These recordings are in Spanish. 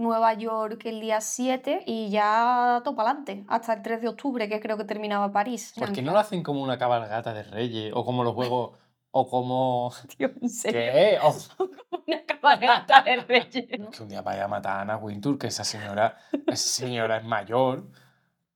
Nueva York el día 7 y ya topa adelante, hasta el 3 de octubre, que creo que terminaba París. ¿Por qué no lo hacen como una cabalgata de reyes? O como los juegos. O como. En serio. ¿Qué? O- Una cabalgata de reyes. Que un día vaya a matar a Ana Wintour, que esa señora, esa señora es mayor.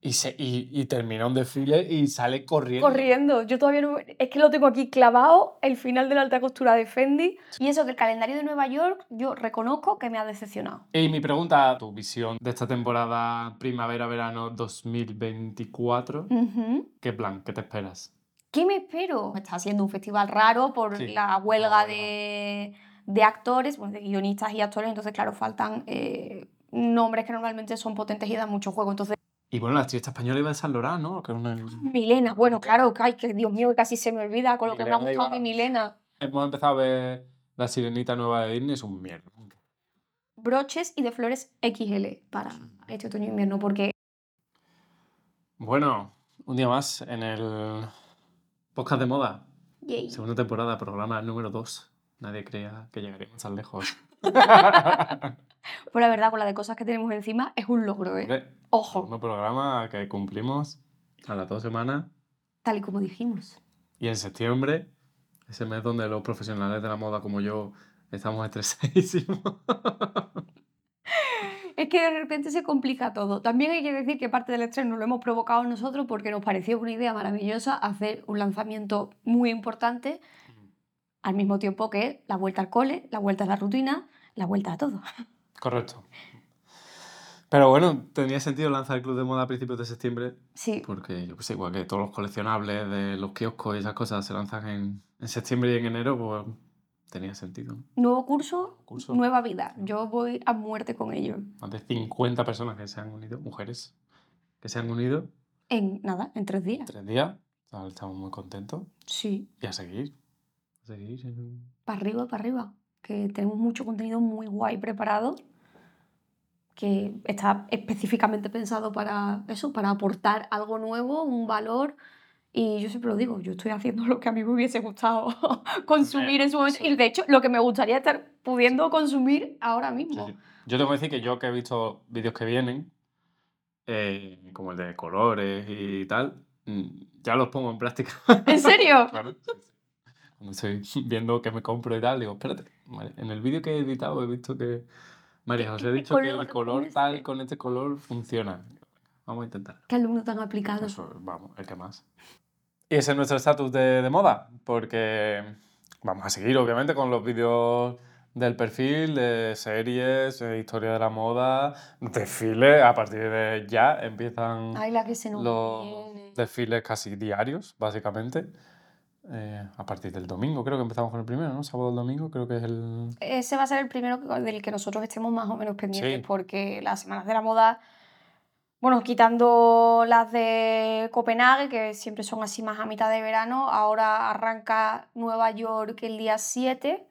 Y, se, y, y termina un desfile y sale corriendo. Corriendo, yo todavía no. Es que lo tengo aquí clavado, el final de la alta costura de Fendi. Y eso, que el calendario de Nueva York, yo reconozco que me ha decepcionado. Y mi pregunta, tu visión de esta temporada primavera-verano 2024, Ujú. ¿qué plan? ¿Qué te esperas? ¿Qué me espero? Está siendo un festival raro por Sí, la la huelga de, de actores, bueno, de guionistas y actores, entonces, claro, faltan eh, nombres que normalmente son potentes y dan mucho juego. Entonces, Y bueno, la actriz española iba de San Lorán, ¿no? Que una- Milena, bueno, claro, que, ay, que Dios mío, que casi se me olvida con lo que me ha gustado mi Milena. Hemos empezado a ver la sirenita nueva de Disney, es un mierda. Broches y de flores XL para este otoño e invierno, porque Bueno, un día más en el podcast de moda, yay, segunda temporada, programa número 2. Nadie creía que llegaríamos tan lejos. pues la verdad, con la de cosas que tenemos encima, es un logro, ¿eh? Ojo, Un programa que cumplimos a las dos semanas tal y como dijimos. y en septiembre, ese mes donde los profesionales de la moda como yo estamos estresadísimos. Es que de repente se complica todo. También hay que decir que parte del estrés nos lo hemos provocado nosotros porque nos pareció una idea maravillosa hacer un lanzamiento muy importante al mismo tiempo que la vuelta al cole, la vuelta a la rutina, la vuelta a todo. Correcto. Pero bueno, tendría sentido lanzar el club de moda a principios de septiembre Sí, porque yo que sé, igual que todos los coleccionables de los kioscos y esas cosas se lanzan en, en septiembre y en enero, pues tenía sentido. nuevo curso, Curso. nueva vida. Yo voy a muerte con ello. Más de 50 personas que se han unido, mujeres que se han unido En nada, en tres días. tres días. O sea, Estamos muy contentos. Sí, Y a seguir. A seguir. para arriba, para arriba. Que tenemos mucho contenido muy guay preparado que está específicamente pensado para eso, para aportar algo nuevo, un valor. Y yo siempre lo digo, yo estoy haciendo lo que a mí me hubiese gustado consumir en su momento. sí. Y de hecho, lo que me gustaría estar pudiendo consumir ahora Sí, mismo. sí. Yo tengo que decir que yo que he visto vídeos que vienen, eh, como el de colores y tal, mm, ya los pongo en práctica. ¿En serio? Claro, sí, sí. Cuando estoy viendo qué me compro y tal, digo, espérate, en el vídeo que he editado he visto que María José ha dicho que el color tal con este color funciona. Vamos a intentar. Qué alumno tan aplicado. Eso, vamos, el que más. Y ese es nuestro estatus de, de moda, porque vamos a seguir, obviamente, con los vídeos del perfil, de series, de historia de la moda, desfiles. A partir de ya empiezan Ay, la que se nos los viene. desfiles casi diarios, básicamente. Eh, a partir del domingo, creo que empezamos con el primero, ¿no? Sábado el domingo, creo que es el. Ese va a ser el primero del que nosotros estemos más o menos pendientes, Sí. porque las semanas de la moda, bueno, quitando las de Copenhague, que siempre son así más a mitad de verano, ahora arranca Nueva York el día 7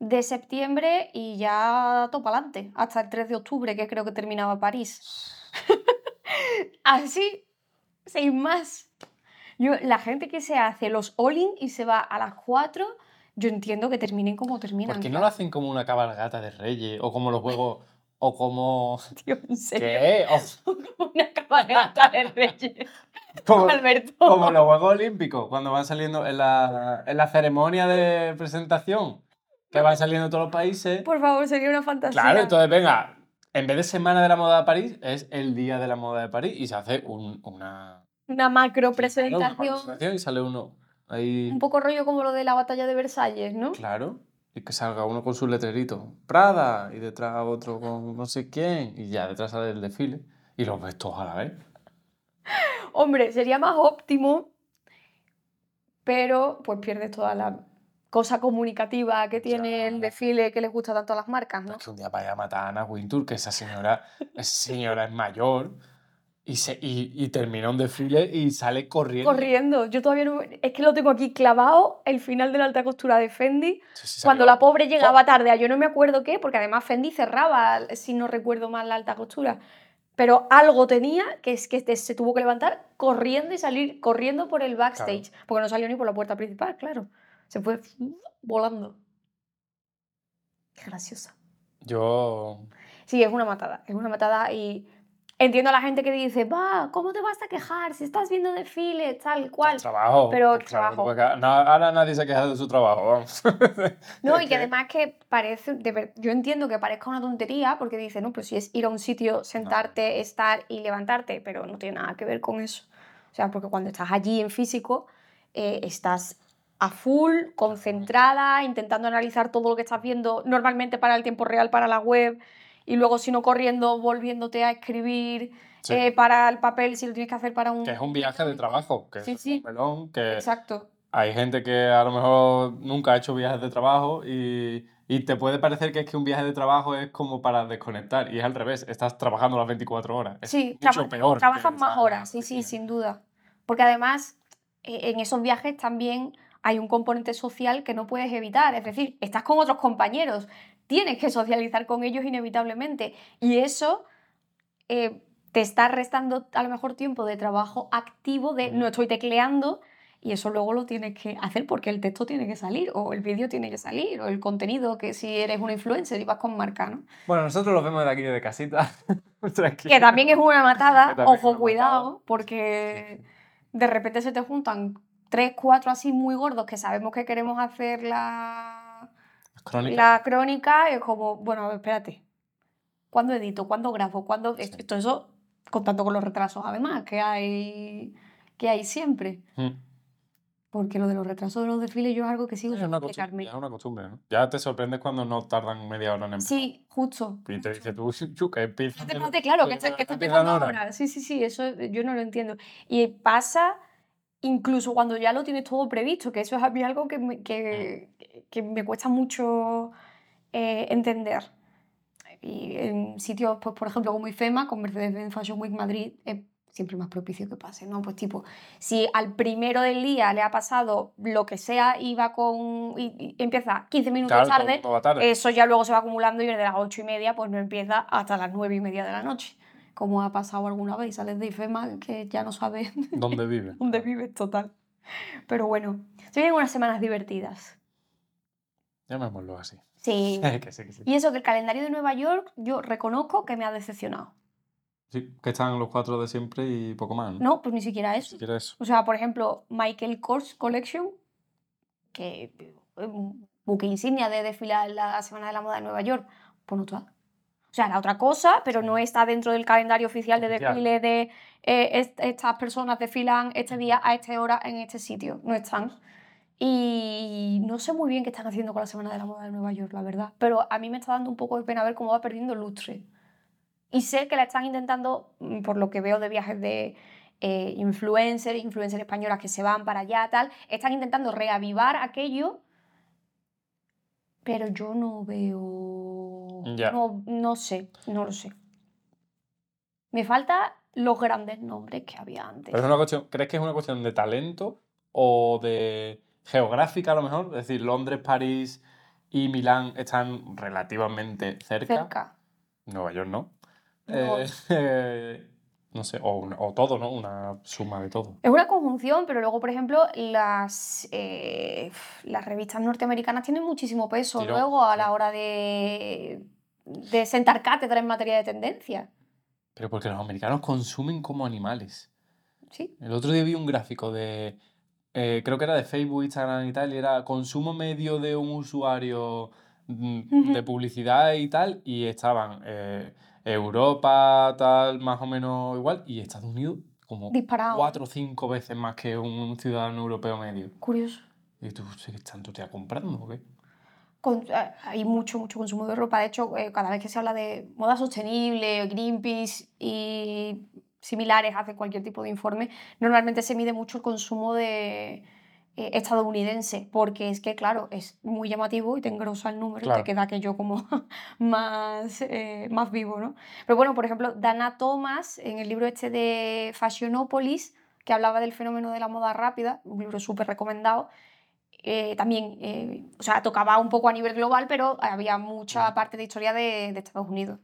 de septiembre y ya topa adelante, hasta el 3 de octubre, que creo que terminaba París. Así, sin más. Yo, la gente que se hace los all-in y se va a las 4, yo entiendo que terminen como terminan. ¿Por qué no lo hacen como una cabalgata de reyes? O como los juegos. O como. Tío, en serio. ¿Qué? O Una cabalgata de reyes. como, Alberto. como los Juegos Olímpicos, cuando van saliendo en la, en la ceremonia de presentación, que van saliendo todos los países. Por favor, sería una fantasía. Claro, entonces venga, en vez de Semana de la Moda de París, es el Día de la Moda de París y se hace un- una, Una macro una presentación. presentación y sale uno ahí. Un poco rollo como lo de la batalla de Versalles, ¿no? Claro. Y que salga uno con su letrerito, Prada, y detrás otro con no sé quién, y ya detrás sale el desfile, y los ves todos a la vez. Hombre, sería más óptimo, pero pues pierdes toda la cosa comunicativa que tiene Ya. el desfile que les gusta tanto a las marcas, ¿no? Es que un día vaya a matar a Ana Wintour, que esa señora, esa señora es mayor, y, se, y, y termina un desfile y sale corriendo. Corriendo. Yo todavía no... Es que lo tengo aquí clavado, el final de la alta costura de Fendi, Sí, sí, cuando la pobre llegaba tarde, yo no me acuerdo qué, porque además Fendi cerraba, si no recuerdo mal, la alta costura. Pero algo tenía que es que se tuvo que levantar corriendo y salir corriendo por el backstage, porque no salió ni por la puerta principal, claro. Se fue volando. Qué graciosa. Yo. Sí, es una matada, es una matada y entiendo a la gente que dice, va, ¿cómo te vas a quejar si estás viendo desfiles, tal cual? Trabajo. Pero pues claro, trabajo. na- ahora nadie se queja de su trabajo, vamos. No, y que además que parece, de yo entiendo que parezca una tontería porque dice, no, pero si es ir a un sitio, sentarte, estar y levantarte, pero no tiene nada que ver con eso. O sea, porque cuando estás allí en físico, eh, estás a full, concentrada, intentando analizar todo lo que estás viendo, normalmente para el tiempo real, para la web, y luego si no corriendo, volviéndote a escribir Sí. eh, para el papel, si lo tienes que hacer para un... Que es un viaje de trabajo, que Sí, es sí. un melón, que Exacto. hay gente que a lo mejor nunca ha hecho viajes de trabajo y, y te puede parecer que es que un viaje de trabajo es como para desconectar y es al revés, estás trabajando las 24 horas. Es Sí, mucho peor. trabajas más horas, sí, sí, sin duda. Porque además, eh, en esos viajes también hay un componente social que no puedes evitar. Es decir, estás con otros compañeros, tienes que socializar con ellos inevitablemente. Y eso eh, te está restando a lo mejor tiempo de trabajo activo, de no estoy tecleando. Y eso luego lo tienes que hacer porque el texto tiene que salir, o el vídeo tiene que salir, o el contenido, que si eres una influencer y vas con marca, ¿no? Bueno, nosotros lo vemos de aquí de casita. Tranquilo. Que también es una matada, ojo, una cuidado, matada. porque de repente se te juntan tres, cuatro así muy gordos que sabemos que queremos hacer la, Crónica. la crónica, es como, bueno, espérate, ¿cuándo edito? ¿Cuándo grabo? ¿Cuándo? Sí. Esto- eso, contando con los retrasos además, que hay, que hay siempre. Mm. Porque lo de los retrasos de los desfiles yo es algo que sigo sin explicarme. ya es una costumbre, ¿no? Ya te sorprendes cuando no tardan media hora en empezar. Sí, justo. Y te dice tú, chu, que empieza. Claro, que, está- que está empezando ahora. Sí, sí, sí, eso yo no lo entiendo. Y pasa incluso cuando ya lo tienes todo previsto, que eso es a mí algo que me, que, que me cuesta mucho eh, entender. Y en sitios, pues, por ejemplo, como IFEMA, con Mercedes-Benz Fashion Week Madrid, es siempre más propicio que pase, ¿no? Pues tipo, si al primero del día le ha pasado lo que sea y va con... y, y empieza 15 minutos Claro, tarde, tarde. eso ya luego se va acumulando y desde las ocho y media pues no empieza hasta las nueve y media de la noche. Como ha pasado alguna vez, sales de IFEMA que ya no sabes ¿Dónde vive? dónde vives total. Pero bueno, se vienen unas semanas divertidas. Llamémoslo así. Sí. que sí, que sí. Y eso que el calendario de Nueva York yo reconozco que me ha decepcionado. Sí, que están los cuatro de siempre y poco más, ¿no? No, pues ni siquiera Ni eso. siquiera eso. O sea, por ejemplo, Michael Kors Collection, que es un buque insignia de desfilar en la Semana de la Moda de Nueva York, pues no está. O sea, era otra cosa, pero no está dentro del calendario oficial de desfile de eh, est- estas personas desfilan este día a esta hora en este sitio. No están. Y no sé muy bien qué están haciendo con la Semana de la Moda de Nueva York, la verdad. Pero a mí me está dando un poco de pena ver cómo va perdiendo lustre. Y sé que la están intentando, mm, por lo que veo de viajes de eh, influencers, influencers españolas que se van para allá, tal, están intentando reavivar aquello, pero yo no veo... No, no sé, no lo sé. Me faltan los grandes nombres que había antes. Pero es una cuestión, ¿crees que es una cuestión de talento o de geográfica a lo mejor? Es decir, Londres, París y Milán están relativamente cerca. Cerca. Nueva York no. No. Eh, no sé, o, una- o todo, ¿no? Una suma de todo. Es una conjunción, pero luego, por ejemplo, las, eh, las revistas norteamericanas tienen muchísimo peso luego a la hora de, de sentar cátedra en materia de tendencia. Pero porque los americanos consumen como animales. Sí, El otro día vi un gráfico de, eh, creo que era de Facebook, Instagram y tal, y era consumo medio de un usuario mm, de publicidad y tal, y estaban eh, Europa, tal, más o menos igual, y Estados Unidos como disparado. cuatro o cinco veces más que un ciudadano europeo medio. Curioso. Y tú, ¿qué tanto te ha comprando o qué? Con- eh, hay mucho, mucho consumo de ropa. De hecho, eh, cada vez que se habla de moda sostenible, Greenpeace y similares, hace cualquier tipo de informe, normalmente se mide mucho el consumo de eh, estadounidense, porque es que, claro, es muy llamativo y te engrosa el número, Claro. te queda aquello como más, eh, más vivo, ¿no? Pero bueno, por ejemplo, Dana Thomas, en el libro este de Fashionopolis, que hablaba del fenómeno de la moda rápida, un libro súper recomendado, eh, también, eh, o sea, tocaba un poco a nivel global, pero había mucha parte de historia de, de Estados Unidos.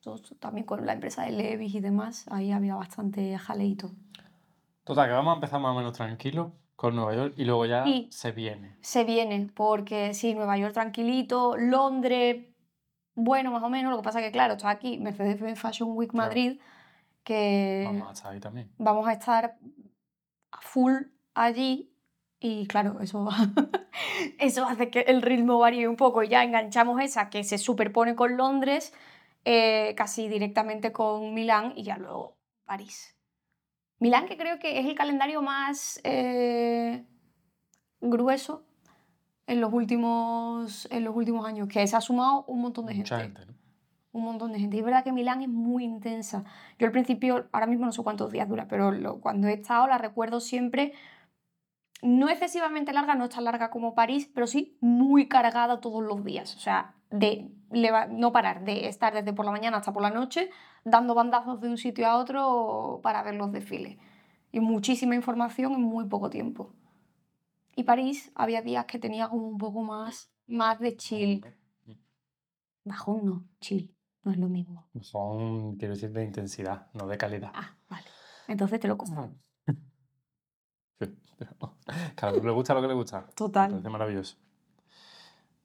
Esto también con la empresa de Levis y demás, ahí había bastante jaleito. Total, que vamos a empezar más o menos tranquilos con Nueva York y luego ya se viene. Se viene, porque sí, Nueva York tranquilito, Londres bueno, más o menos. Lo que pasa que, claro, está aquí Mercedes-Benz Fashion Week Claro. Madrid, que Vamos a estar ahí también. vamos a estar a full allí y claro, eso, eso hace que el ritmo varíe un poco y ya enganchamos esa que se superpone con Londres, eh, casi directamente con Milán y ya luego París. Milán que creo que es el calendario más eh, grueso en los, últimos, en los últimos años, que se ha sumado un montón de Mucha gente gente, ¿no? un montón de gente. Y es verdad que Milán es muy intensa. Yo al principio, ahora mismo no sé cuántos días dura, pero lo- cuando he estado la recuerdo siempre no excesivamente larga, no es tan larga como París, pero sí muy cargada todos los días. O sea, de no parar, de estar desde por la mañana hasta por la noche dando bandazos de un sitio a otro para ver los desfiles. Y muchísima información en muy poco tiempo. Y París había días que tenía como un poco más, más de chill. Bajón no, chill, no es lo mismo. Son, quiero decir, de intensidad, no de calidad. Ah, vale. Entonces te lo compro. Sí, pero uno le gusta lo que le gusta. Me Total. parece maravilloso.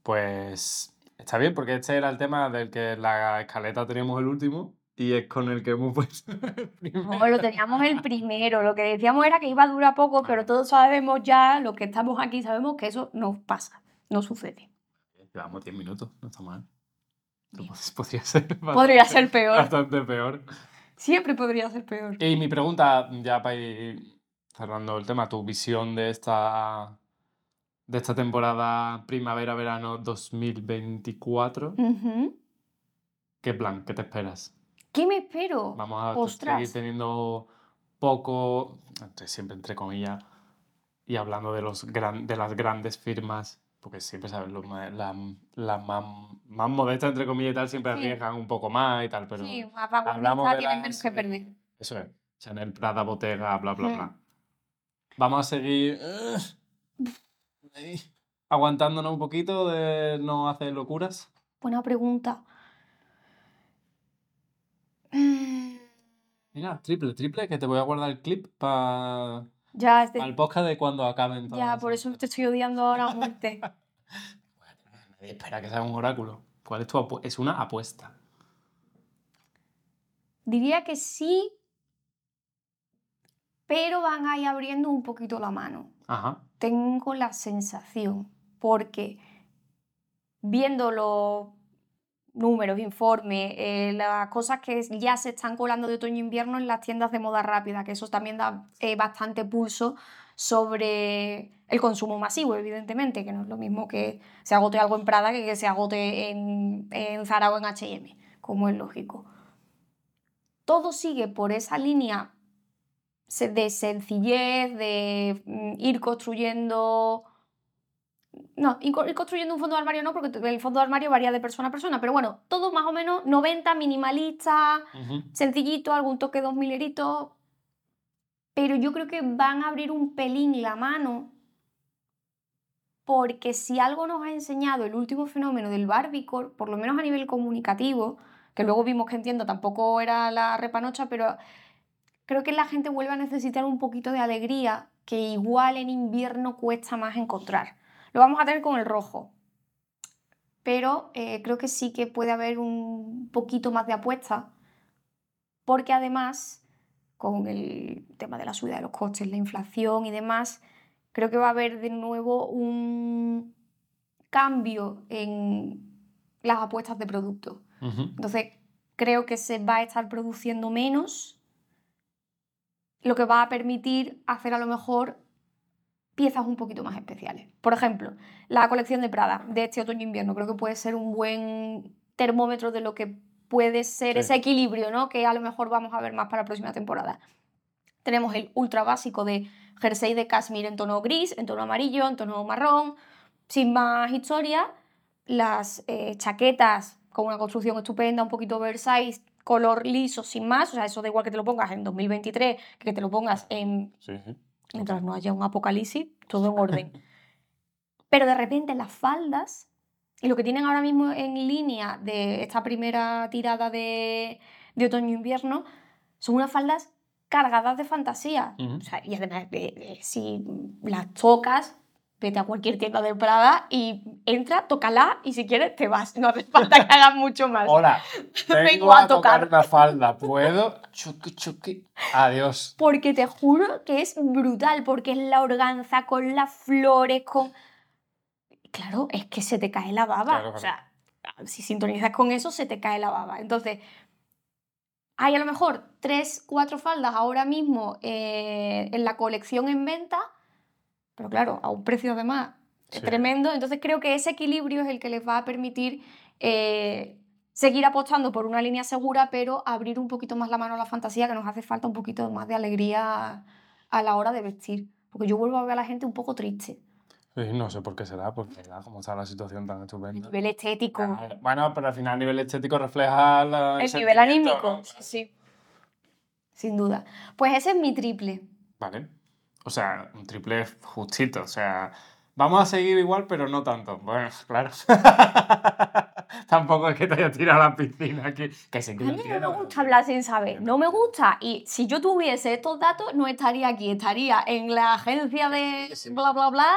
Pues está bien, porque este era el tema del que en la escaleta teníamos el último y es con el que hemos puesto el primero. No, lo teníamos el primero. Lo que decíamos era que iba a durar poco, pero todos sabemos ya, los que estamos aquí, sabemos que eso no pasa, no sucede. Llevamos 10 minutos, no está mal. Podría ser, Podría ser peor. Bastante peor. Siempre podría ser peor. Y mi pregunta, ya para ir cerrando el tema, tu visión de esta, de esta temporada primavera-verano 2024, Ujú. ¿qué plan? ¿Qué te esperas? ¿Qué me espero? Vamos a Ostras. seguir teniendo poco, entre- siempre entre comillas, y hablando de, los gran, de las grandes firmas, porque siempre sabes, las las más, más modestas, entre comillas y tal, siempre Sí. arriesgan un poco más y tal, pero Sí, más hablamos de tienen las- menos que perder. eso es. Chanel, Prada, Bottega, bla, bla, Mm. bla. Vamos a seguir ahí, aguantándonos un poquito de no hacer locuras. Buena pregunta. Mm, Mira, triple, triple, que te voy a guardar el clip para Ya, el podcast de cuando acaben todas ya, por eso te estoy odiando ahora a muerte. Nadie espera que sea un oráculo. ¿Cuál es tu apu- Es una apuesta. Diría que sí, pero van a ir abriendo un poquito la mano. Ajá. Tengo la sensación, porque viendo los números, informes, eh, las cosas que ya se están colando de otoño-invierno en las tiendas de moda rápida, que eso también da eh, bastante pulso sobre el consumo masivo, evidentemente, que no es lo mismo que se agote algo en Prada que que se agote en, en Zara o en H&M, como es lógico. Todo sigue por esa línea de sencillez, de mm, ir construyendo... No, ir co- ir construyendo un fondo de armario no, porque el fondo de armario varía de persona a persona, pero bueno, todo más o menos 90, minimalista, sencillito, algún toque dos mileritos, pero yo creo que van a abrir un pelín la mano, porque si algo nos ha enseñado el último fenómeno del Barbiecore, por lo menos a nivel comunicativo, que luego vimos que entiendo tampoco era la repanocha, pero creo que la gente vuelve a necesitar un poquito de alegría que igual en invierno cuesta más encontrar. Lo vamos a tener con el rojo, pero eh, creo que sí que puede haber un poquito más de apuesta, porque además, con el tema de la subida de los costes, la inflación y demás, creo que va a haber de nuevo un cambio en las apuestas de producto. Ujú. Entonces, creo que se va a estar produciendo menos, lo que va a permitir hacer a lo mejor piezas un poquito más especiales. Por ejemplo, la colección de Prada de este otoño-invierno creo que puede ser un buen termómetro de lo que puede ser Sí. ese equilibrio, ¿no? Que a lo mejor vamos a ver más para la próxima temporada. Tenemos el ultra básico de jersey de cashmere en tono gris, en tono amarillo, en tono marrón, sin más historia. Las eh, chaquetas con una construcción estupenda, un poquito oversize, color liso, sin más. O sea, eso da igual que te lo pongas en 2023, que te lo pongas en Sí, sí. mientras no haya un apocalipsis, todo en orden. Pero de repente las faldas, y lo que tienen ahora mismo en línea de esta primera tirada de, de otoño-invierno, son unas faldas cargadas de fantasía. O sea, y además, de- de- si las tocas, vete a cualquier tienda de Prada y entra, tócala y si quieres te vas. No hace falta que hagas mucho más. Hola, Vengo a a tocar tocar. una falda. ¿Puedo? Chuki, chuki. Adiós. Porque te juro que es brutal, porque es la organza con las flores, con... Claro, es que se te cae la baba. Claro, O sea, si sintonizas con eso, se te cae la baba. Entonces, hay a lo mejor tres, cuatro faldas ahora mismo eh, en la colección en venta, pero claro, a un precio además Sí. tremendo. Entonces, creo que ese equilibrio es el que les va a permitir eh, seguir apostando por una línea segura, pero abrir un poquito más la mano a la fantasía, que nos hace falta un poquito más de alegría a la hora de vestir. Porque yo vuelvo a ver a la gente un poco triste. Sí, no sé por qué será, porque ¿verdad? como está la situación tan estupenda. nivel estético, Ah, Bueno, pero al final a nivel estético refleja la- el nivel sentimiento, anímico. ¿no? Sí, sí. Sin duda. Pues ese es mi triple. Vale. O sea, un triple justito. O sea, vamos a seguir igual, pero no tanto. Bueno, claro. Tampoco es que te haya tirado a la piscina aquí. Que sé A que mí no me gusta hablar sin saber, no me gusta. Y si yo tuviese estos datos, no estaría aquí, estaría en la agencia de bla, bla, bla.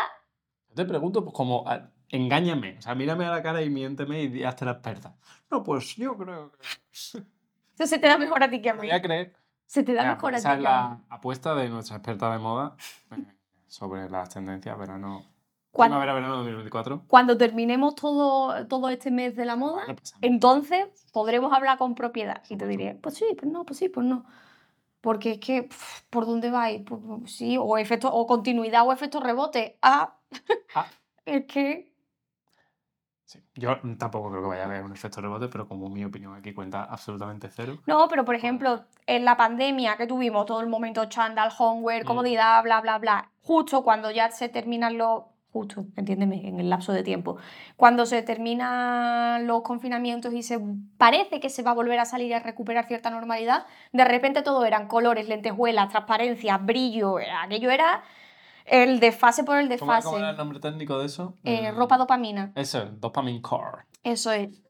Yo te pregunto, pues como, a- engáñame. O sea, mírame a la cara y miénteme y hazte la experta. No, pues yo creo que... Eso se te da mejor a ti que a mí. Voy a creer. Se te da Venga, mejor a ti esa es la apuesta de nuestra experta de moda eh, sobre las tendencias verano... Cuando, Primavera-verano 2024. cuando terminemos todo, todo este mes de la moda, Vale, pues, entonces podremos hablar con propiedad. Y te diré, pues sí, pues no, pues sí, pues no. Porque es que, pf, ¿por dónde vais? Pues, pues sí, o, efecto, o continuidad o efecto rebote. Ah, Ah. es que Sí. Yo tampoco creo que vaya a haber un efecto rebote, pero como mi opinión aquí cuenta absolutamente cero. No, pero por ejemplo, en la pandemia que tuvimos todo el momento chándal, homeware, Mm. comodidad, bla, bla, bla, justo cuando ya se terminan los, justo, entiéndeme, en el lapso de tiempo, cuando se terminan los confinamientos y se parece que se va a volver a salir a recuperar cierta normalidad, de repente todo eran colores, lentejuelas, transparencia, brillo, eh, aquello era el desfase por el ¿Cómo, desfase, cómo era el nombre técnico de eso? Eh, Mm, ropa dopamina. Eso, dopamine core. Eso es.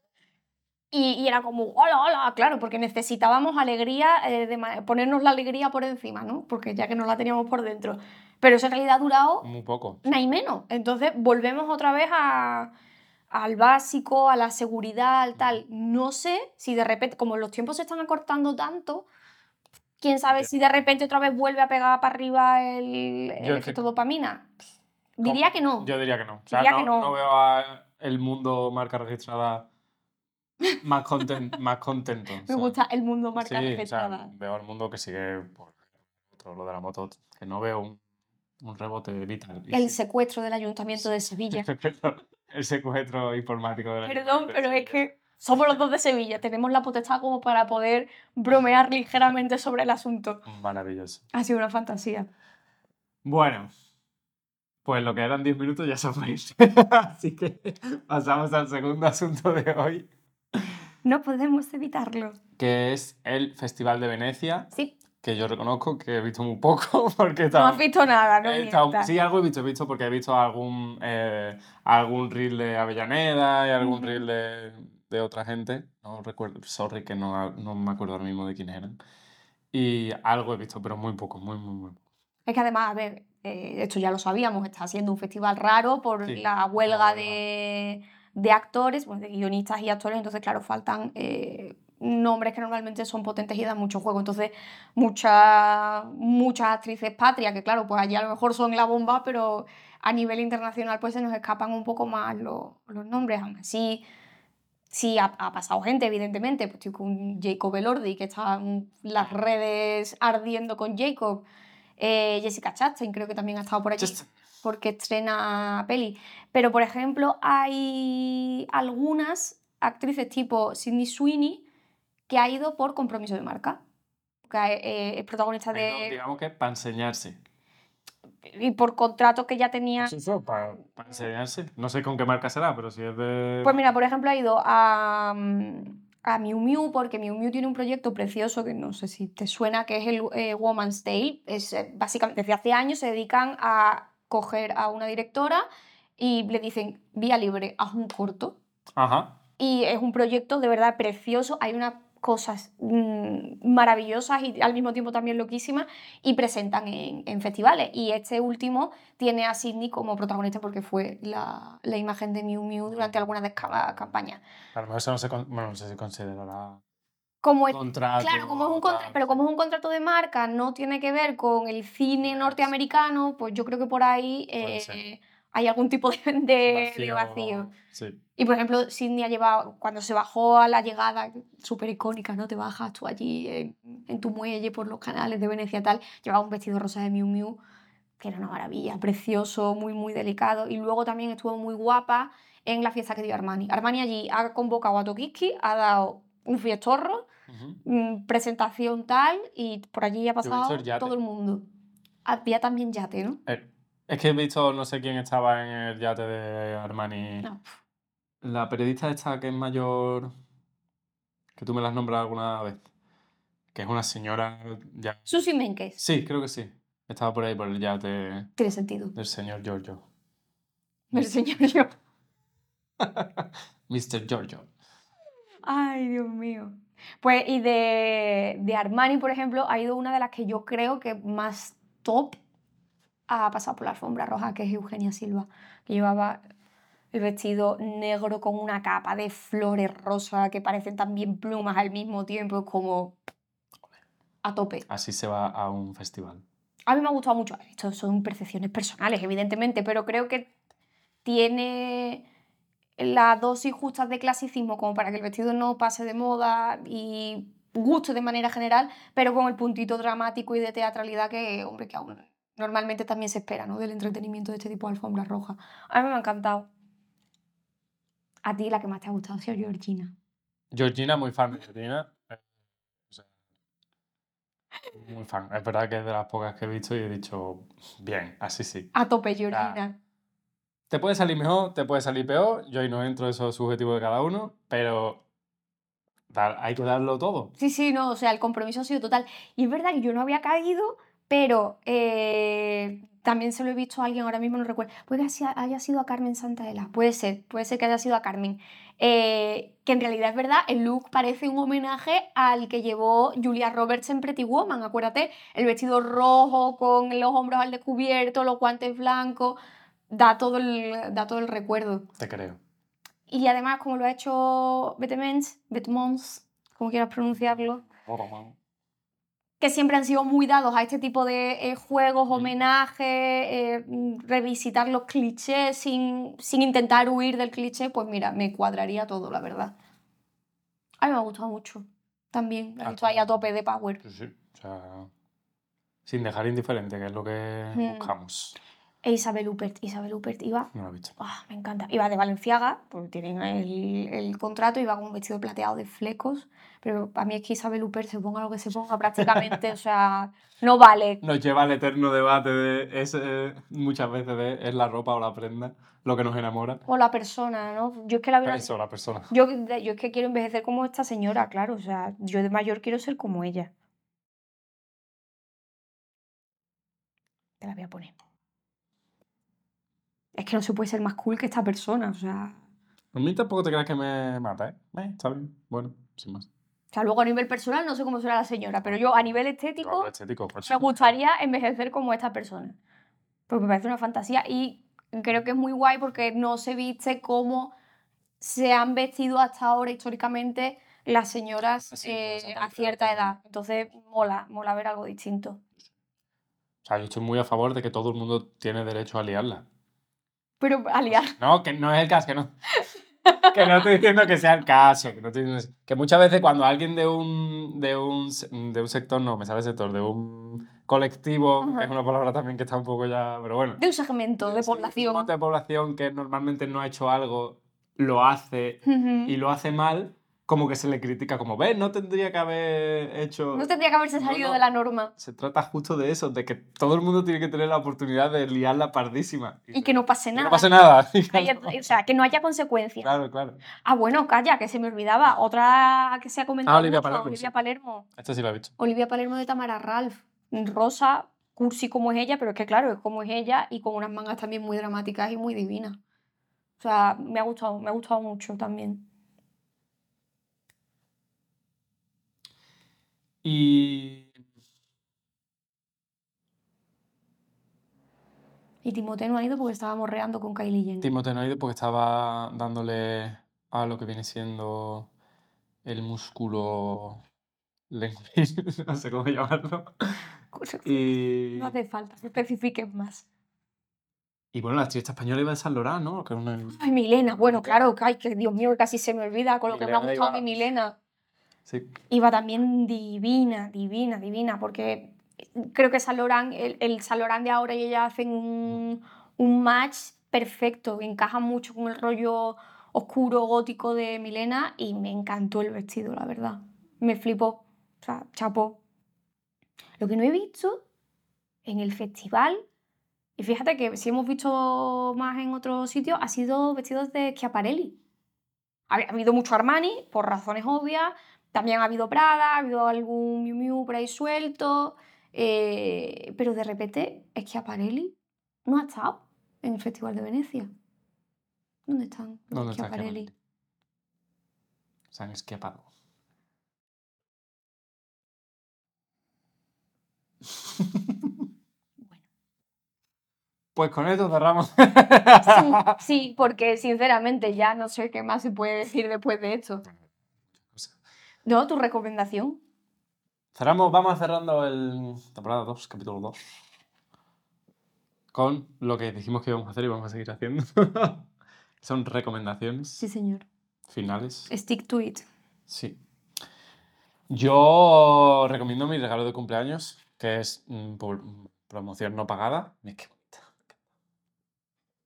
Y, y era como, hola, hola, claro, porque necesitábamos alegría, eh, de ponernos la alegría por encima, ¿no? Porque ya que no la teníamos por dentro. Pero eso en realidad ha durado Muy poco. nada y menos. Entonces volvemos otra vez a- al básico, a la seguridad, al tal. No sé si de repente, como los tiempos se están acortando tanto, quién sabe si de repente otra vez vuelve a pegar para arriba el, el efecto dopamina. Diría que no. Yo diría que no. O sea, Diría no, que no. no veo a el mundo marca registrada más, conten- más contento. Me o sea, gusta el mundo marca sí, o sea, registrada. veo al mundo que sigue por otro, lo de la moto, que no veo un, un rebote vital. El sí. secuestro del Ayuntamiento de Sevilla. el secuestro informático de la Perdón, pero es que somos los dos de Sevilla, tenemos la potestad como para poder bromear ligeramente sobre el asunto. Maravilloso. Ha sido una fantasía. Bueno, pues lo que eran 10 minutos ya son 20. Así que pasamos al segundo asunto de hoy, No podemos evitarlo. que es el Festival de Venecia, Sí, que yo reconozco que he visto muy poco porque no has visto nada, ¿no? sí, algo he visto, he visto porque he visto algún, eh, algún reel de Avellaneda y algún reel de, de otra gente. No recuerdo, sorry que no, no me acuerdo ahora mismo de quiénes eran. Y algo he visto, pero muy poco, muy, muy, muy poco. Es que además, a ver, eh, esto ya lo sabíamos, está siendo un festival raro por Sí, la huelga de, de actores, bueno, de guionistas y actores, entonces claro, faltan eh, nombres que normalmente son potentes y dan mucho juego. Entonces, muchas muchas actrices patrias, que claro, pues allí a lo mejor son la bomba, pero a nivel internacional pues se nos escapan un poco más los, los nombres. Aún así, sí ha, ha pasado gente, evidentemente, pues estoy con Jacob Elordi, que está en las redes ardiendo con Jacob. Eh, Jessica Chastain creo que también ha estado por allí porque estrena peli. Pero, por ejemplo, hay algunas actrices tipo Sydney Sweeney que ha ido por compromiso de marca. Que eh, es protagonista de... digamos que para enseñarse. Y por contrato que ya tenía... Eso, para, para enseñarse. No sé con qué marca será, pero si es de... Pues mira, por ejemplo, ha ido a, mm, a Miu Miu, porque Miu Miu tiene un proyecto precioso que no sé si te suena, que es el eh, Woman's Tale. Es, eh, básicamente, desde hace años se dedican a coger a una directora y le dicen, vía libre, haz un corto. Ajá. Y es un proyecto de verdad precioso. Hay una cosas mm, maravillosas y al mismo tiempo también loquísimas y presentan en, en festivales. Y este último tiene a Sidney como protagonista porque fue la, la imagen de Miu Miu durante algunas de ca- campañas. Lo mejor eso no, se bueno, no si considerará Como es- contrato. Claro, como es un contra- tal. pero como es un contrato de marca, no tiene que ver con el cine norteamericano, pues yo creo que por ahí eh. Hay algún tipo de, de- de vacío. Sí. Y por ejemplo, Sidney ha llevado, cuando se bajó a la llegada, súper icónica, ¿no? Te bajas tú allí en, en tu muelle por los canales de Venecia tal, llevaba un vestido rosa de Miu Miu, que era una maravilla, precioso, muy, muy delicado. Y luego también estuvo muy guapa en la fiesta que dio Armani. Armani allí ha convocado a Tokiski, ha dado un fiestorro, mm, presentación tal, y por allí ha pasado todo el mundo. Había también yate, ¿no? Eh, es que he visto, no sé quién estaba en el yate de Armani. No. La periodista esta que es mayor, que tú me la has nombrado alguna vez, que es una señora ya... Susi Menkes. Sí, creo que sí. Estaba por ahí por el yate Tiene sentido. del señor Giorgio. El señor yo. Mr. Giorgio. Ay, Dios mío. Pues, y de, de Armani, por ejemplo, ha ido una de las que yo creo que más top ha pasado por la alfombra roja, que es Eugenia Silva, que llevaba el vestido negro con una capa de flores rosa que parecen también plumas al mismo tiempo, como a tope. Así se va a un festival. A mí me ha gustado mucho. Esto son percepciones personales, evidentemente, pero creo que tiene la dosis justa de clasicismo como para que el vestido no pase de moda y guste de manera general, pero con el puntito dramático y de teatralidad que, hombre, que aún normalmente también se espera, ¿no? Del entretenimiento de este tipo de alfombras rojas. A mí me ha encantado. A ti la que más te ha gustado ha sido Georgina. Georgina, muy fan de Georgina. eh, muy fan. Es verdad que es de las pocas que he visto y he dicho, bien, así sí. A tope, Georgina. Te puede salir mejor, te puede salir peor. Yo ahí no entro, eso es subjetivo de cada uno, pero hay que darlo todo. Sí, sí, no, o sea, el compromiso ha sido total. Y es verdad que yo no había caído, pero eh, también se lo he visto a alguien, ahora mismo no recuerdo. Puede que haya sido a Carmen Santaella, puede ser, puede ser que haya sido a Carmen. Eh, que en realidad es verdad, el look parece un homenaje al que llevó Julia Roberts en Pretty Woman, acuérdate, el vestido rojo con los hombros al descubierto, los guantes blancos, da todo el, da todo el recuerdo. Te creo. Y además, como lo ha hecho Vetements, Vetements, como quieras pronunciarlo, que siempre han sido muy dados a este tipo de eh, juegos, Mm. homenajes, eh, mm, revisitar los clichés sin, sin intentar huir del cliché, pues mira, me cuadraría todo, la verdad. A mí me ha gustado mucho también. La he Ah, visto ahí a tope de power. Sí, sí. O sea, sin dejar indiferente, que es lo que Mm. buscamos. E Isabel Huppert. Isabel Huppert iba No lo he visto. Ah, me encanta. Iba de Valenciaga, porque tienen el, el contrato, iba con un vestido plateado de flecos, pero a mí es que Isabel Huppert se ponga lo que se ponga prácticamente, o sea, no vale. Nos lleva al eterno debate de es, eh, muchas veces de es la ropa o la prenda lo que nos enamora. O la persona, ¿no? Yo es que la verdad, Eso, la persona. yo, yo es que quiero envejecer como esta señora, claro, o sea, yo de mayor quiero ser como ella. Te la voy a poner. Es que no se puede ser más cool que esta persona, o sea... A mí tampoco te creas que me mata, ¿eh? Eh, Está bien. Bueno, sin más. O sea, luego a nivel personal no sé cómo será la señora, pero yo a nivel estético... Estético, Me gustaría envejecer como esta persona. Porque me parece una fantasía y creo que es muy guay porque no se viste como se han vestido hasta ahora históricamente las señoras Así, eh, pues, a cierta edad. Entonces mola, mola ver algo distinto. O sea, yo estoy muy a favor de que todo el mundo tiene derecho a liarla. Pero aliar. No, que no es el caso, que no. Que no estoy diciendo que sea el caso. Que, no estoy diciendo- que muchas veces cuando alguien de un, de un, de un sector, no, me sale sector, de un colectivo, Ajá. es una palabra también que está un poco ya, pero bueno. De un segmento de Sí, un población. montón de población que normalmente no ha hecho algo, lo hace y lo hace mal, como que se le critica como, ves, no tendría que haber hecho... No tendría que haberse No, salido no. de la norma. Se trata justo de eso, de que todo el mundo tiene que tener la oportunidad de liarla pardísima. Y que no pase Que nada. no pase nada. Ahí- O sea, que no haya consecuencias. Claro, claro. Ah, bueno, calla, que se me olvidaba. Otra que se ha comentado Ah, Olivia mucho, Palermo, Olivia sí. Palermo. Esto sí lo he visto. Olivia Palermo de Tamara Ralph. Rosa, cursi como es ella, pero es que claro, es como es ella y con unas mangas también muy dramáticas y muy divinas. O sea, me ha gustado, me ha gustado mucho también. Y. Y Timoteo no ha ido porque estaba morreando con Kylie Jenner. Timoteo no ha ido porque estaba dándole a lo que viene siendo el músculo no sé cómo llamarlo. No hace falta que especifiquen más. Y bueno, la artista española iba de San Lorán, ¿no? Que una... Ay, Milena, bueno, claro, que, ay, que Dios mío, casi se me olvida con lo Milena que me ha gustado iba... mi Milena. Sí. Iba también divina, divina, divina, porque creo que Laurent, el, el Laurent de ahora y ella hacen un, un match perfecto, encaja mucho con el rollo oscuro gótico de Milena y me encantó el vestido, la verdad. Me flipó, o sea, chapó. Lo que no he visto en el festival, y fíjate que si hemos visto más en otros sitios, ha sido vestidos de Schiaparelli. Ha habido mucho Armani, por razones obvias, también ha habido Prada, ha habido algún Miu Miu por ahí suelto, eh, pero de repente Schiaparelli no ha estado en el Festival de Venecia. ¿Dónde están los ¿Dónde está? Schiaparelli? Se han escapado. Bueno. Pues con esto cerramos. Sí, sí, porque sinceramente ya no sé qué más se puede decir después de esto. No, tu recomendación. Cerramos, vamos cerrando el temporada 2, capítulo 2. Con lo que dijimos que íbamos a hacer y vamos a seguir haciendo. Son recomendaciones Sí, señor. finales. Stick to it. Sí. Yo recomiendo mi regalo de cumpleaños, que es mm, por- promoción no pagada. Mira qué bonita.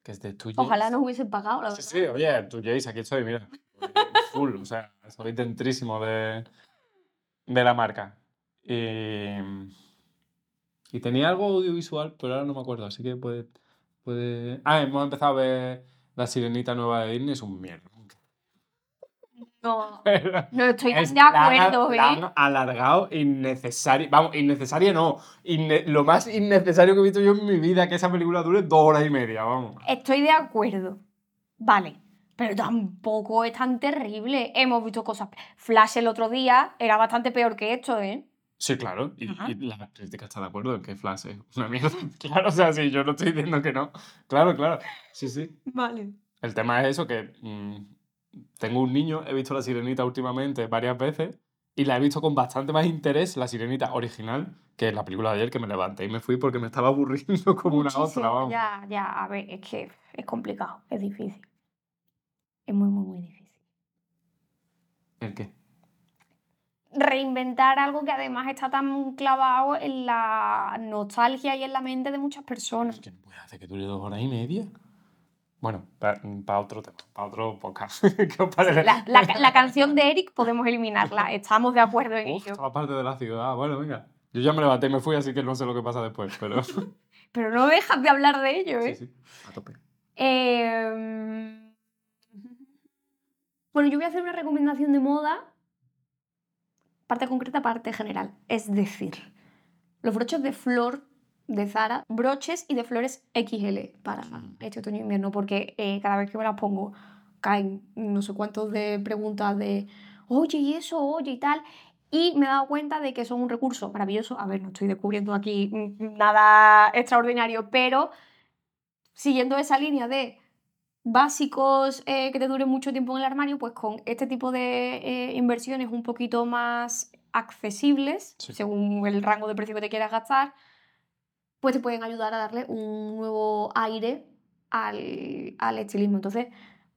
Que es de Two Ojalá Jays. nos hubiesen pagado, la Sí, verdad. sí, oye, Jays, aquí estoy, mira. Full, o sea, soy dentrísimo de, de la marca. Y, y tenía algo audiovisual, pero ahora no me acuerdo, así que puede, puede... Ah, hemos empezado a ver La Sirenita Nueva de Disney, es un mierda. No, no estoy Es- de acuerdo, ¿eh? alargado innecesario. Vamos, innecesario no. Inne- lo más innecesario que he visto yo en mi vida, que esa película dure dos horas y media, vamos. Estoy de acuerdo. Vale. Pero tampoco es tan terrible. Hemos visto cosas. Flash el otro día era bastante peor que esto, ¿eh? Sí, claro. Y, y la crítica está de acuerdo en que Flash es una mierda. Claro, o sea, sí, yo no estoy diciendo que no. Claro, claro. Sí, sí. Vale. El tema es eso, que mm, tengo un niño, he visto La Sirenita últimamente varias veces y la he visto con bastante más interés, La Sirenita original, que la película de ayer que me levanté y me fui porque me estaba aburriendo como una otra, vamos. Ya, ya, a ver, es que es complicado, es difícil. Es muy, muy, muy difícil. ¿El qué? Reinventar algo que además está tan clavado en la nostalgia y en la mente de muchas personas. No puede hacer que dure dos horas y media. Bueno, para otro tema, para otro podcast. ¿Qué os parece? La, la ca- la canción de Eric podemos eliminarla, estamos de acuerdo en Uf, ello. estaba parte de la ciudad. Bueno, venga. Yo ya me levanté y me fui, así que no sé lo que pasa después, pero... sí, Pero no dejas de hablar de ello, ¿eh? sí, a tope. Em, Bueno, yo voy a hacer una recomendación de moda, parte concreta, parte general. Es decir, los broches de flor de Zara, broches y de flores XL para este otoño e invierno, porque eh, cada vez que me las pongo caen no sé cuántos de preguntas de, oye, y eso, oye, y tal. Y me he dado cuenta de que son un recurso maravilloso. A ver, no estoy descubriendo aquí nada extraordinario, pero siguiendo esa línea de básicos eh, que te duren mucho tiempo en el armario, pues con este tipo de eh, inversiones un poquito más accesibles, Sí. según el rango de precio que te quieras gastar, pues te pueden ayudar a darle un nuevo aire al, al estilismo. Entonces,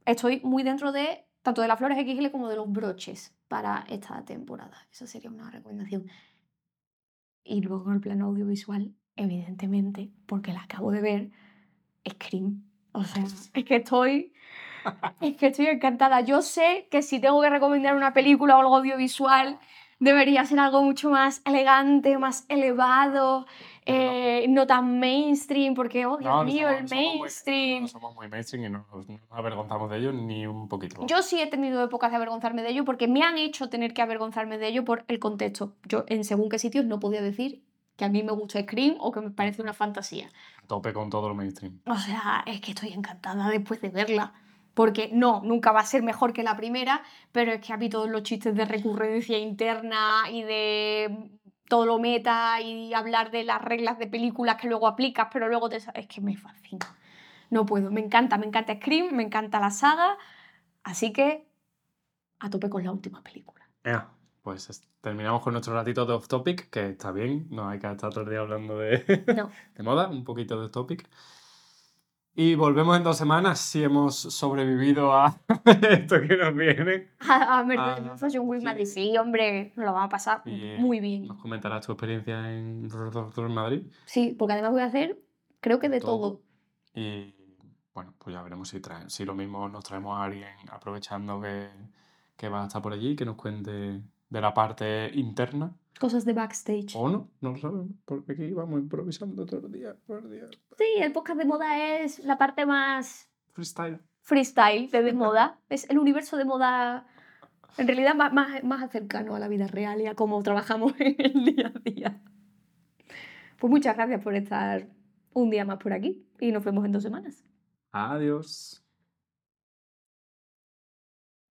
estoy muy dentro de tanto de las flores XL como de los broches para esta temporada. Esa sería una recomendación. Y luego en el plano audiovisual, evidentemente, porque la acabo de ver, Scream. O sea, es que estoy. Es que estoy encantada. Yo sé que si tengo que recomendar una película o algo audiovisual, debería ser algo mucho más elegante, más elevado, eh, no tan mainstream, porque, oh Dios No, no mío, somos- el mainstream. No somos muy mainstream y no nos avergonzamos de ello ni un poquito. Yo sí he tenido épocas de avergonzarme de ello porque me han hecho tener que avergonzarme de ello por el contexto. Yo en según qué sitios no podía decir que a mí me gusta Scream o que me parece una fantasía. A tope con todo lo mainstream. O sea, es que estoy encantada después de verla. Porque no, nunca va a ser mejor que la primera, pero es que a mí todos los chistes de recurrencia interna y de todo lo meta y hablar de las reglas de películas que luego aplicas, pero luego te... Es que me fascina. No puedo, me encanta, me encanta Scream, me encanta la saga, así que a tope con la última película. Ea, pues es- terminamos con nuestro ratito de off topic, que está bien, no hay que estar todo el día hablando de, No. de moda, un poquito de off topic. Y volvemos en dos semanas si hemos sobrevivido a esto que nos viene. A, a Fashion Week. Madrid, sí, hombre, nos lo vamos a pasar Y, eh, muy bien. Nos comentarás tu experiencia en Madrid. Sí, porque además voy a hacer, creo que de Todo. todo. Y bueno, pues ya veremos si, traen, si lo mismo nos traemos a alguien aprovechando que, que va a estar por allí, que nos cuente de la parte interna. Cosas de backstage. O no, no lo sabemos, porque aquí vamos improvisando todo el día, todo el día. Sí, el podcast de moda es la parte más Freestyle. freestyle de, de moda. Es el universo de moda, en realidad, más, más, más cercano a la vida real y a cómo trabajamos en el día a día. Pues muchas gracias por estar un día más por aquí y nos vemos en dos semanas. Adiós.